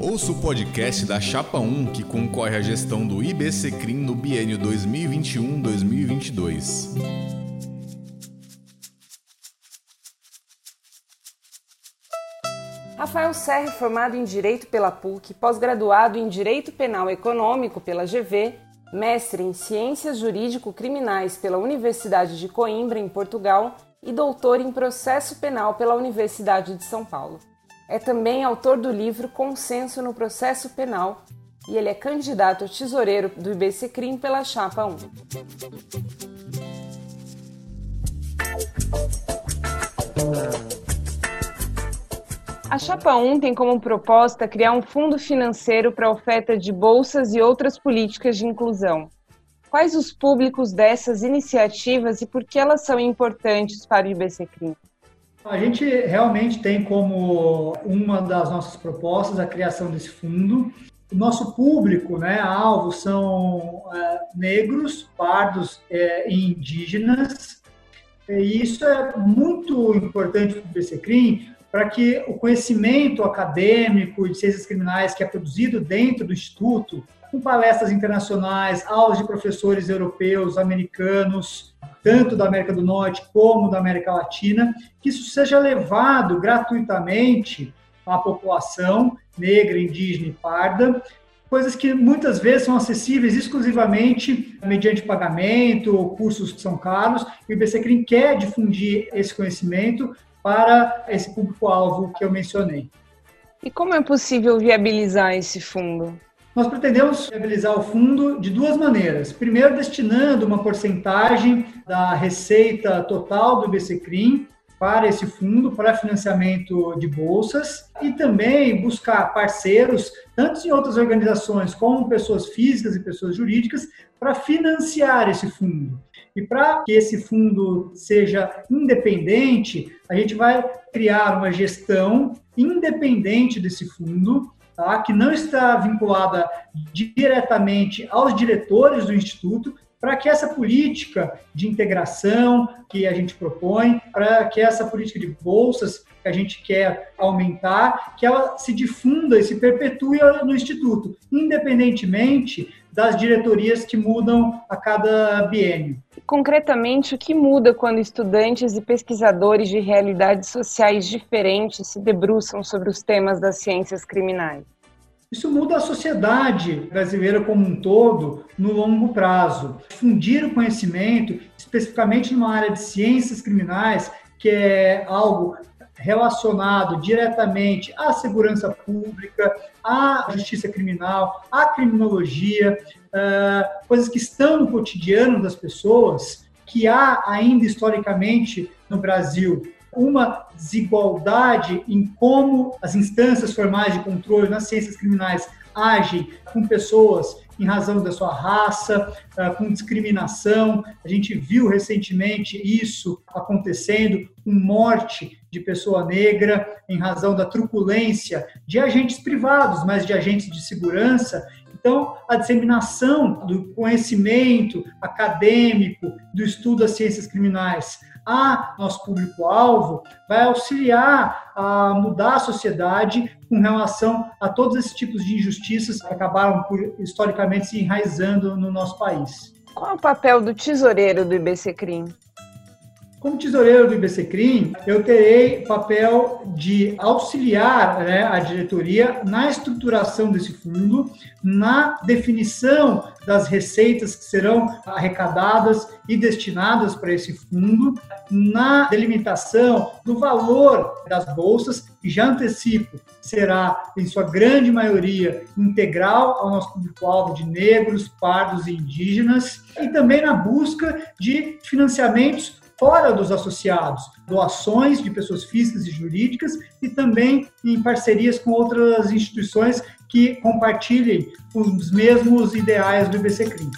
Ouça o podcast da Chapa 1 que concorre à gestão do IBCCRIM no biênio 2021-2022. Rafael Serra, formado em Direito pela PUC, pós-graduado em Direito Penal Econômico pela GV, mestre em Ciências Jurídico-Criminais pela Universidade de Coimbra, em Portugal, e doutor em Processo Penal pela Universidade de São Paulo. É também autor do livro Consenso no Processo Penal e ele é candidato a tesoureiro do IBCCRIM pela Chapa 1. A Chapa 1 tem como proposta criar um fundo financeiro para oferta de bolsas e outras políticas de inclusão. Quais os públicos dessas iniciativas e por que elas são importantes para o IBCCRIM? A gente realmente tem como uma das nossas propostas a criação desse fundo. O nosso público, né, alvo são é, negros, pardos é, e indígenas. E isso é muito importante para o IBCCRIM, para que o conhecimento acadêmico de ciências criminais que é produzido dentro do Instituto, com palestras internacionais, aulas de professores europeus, americanos, tanto da América do Norte como da América Latina, que isso seja levado gratuitamente à população negra, indígena e parda, coisas que muitas vezes são acessíveis exclusivamente mediante pagamento ou cursos que são caros, e o IBCCRIM quer difundir esse conhecimento para esse público-alvo que eu mencionei. E como é possível viabilizar esse fundo? Nós pretendemos viabilizar o fundo de duas maneiras. Primeiro, destinando uma porcentagem da receita total do IBCCRIM para esse fundo, para financiamento de bolsas, e também buscar parceiros, tanto em outras organizações como pessoas físicas e pessoas jurídicas, para financiar esse fundo. E para que esse fundo seja independente, a gente vai criar uma gestão independente desse fundo, tá? que não está vinculada diretamente aos diretores do Instituto, para que essa política de integração que a gente propõe, para que essa política de bolsas que a gente quer aumentar, que ela se difunda e se perpetue no Instituto, independentemente das diretorias que mudam a cada biênio. Concretamente, o que muda quando estudantes e pesquisadores de realidades sociais diferentes se debruçam sobre os temas das ciências criminais? Isso muda a sociedade brasileira como um todo no longo prazo. Fundir o conhecimento, especificamente numa área de ciências criminais, que é algo relacionado diretamente à segurança pública, à justiça criminal, à criminologia, uh, coisas que estão no cotidiano das pessoas, que há ainda historicamente no Brasil uma desigualdade em como as instâncias formais de controle nas ciências criminais agem com pessoas em razão da sua raça, ah, com discriminação. A gente viu recentemente isso acontecendo, com morte de pessoa negra em razão da truculência de agentes privados, mas de agentes de segurança. Então, a disseminação do conhecimento acadêmico, do estudo das ciências criminais a nosso público-alvo vai auxiliar a mudar a sociedade com relação a todos esses tipos de injustiças que acabaram por, historicamente se enraizando no nosso país. Qual é o papel do tesoureiro do IBCCRIM? Como tesoureiro do IBCCRIM, eu terei papel de auxiliar né, a diretoria na estruturação desse fundo, na definição das receitas que serão arrecadadas e destinadas para esse fundo, na delimitação do valor das bolsas, que já antecipo, será, em sua grande maioria, integral ao nosso público-alvo de negros, pardos e indígenas, e também na busca de financiamentos fora dos associados, doações de pessoas físicas e jurídicas e também em parcerias com outras instituições que compartilhem os mesmos ideais do IBCCRIM.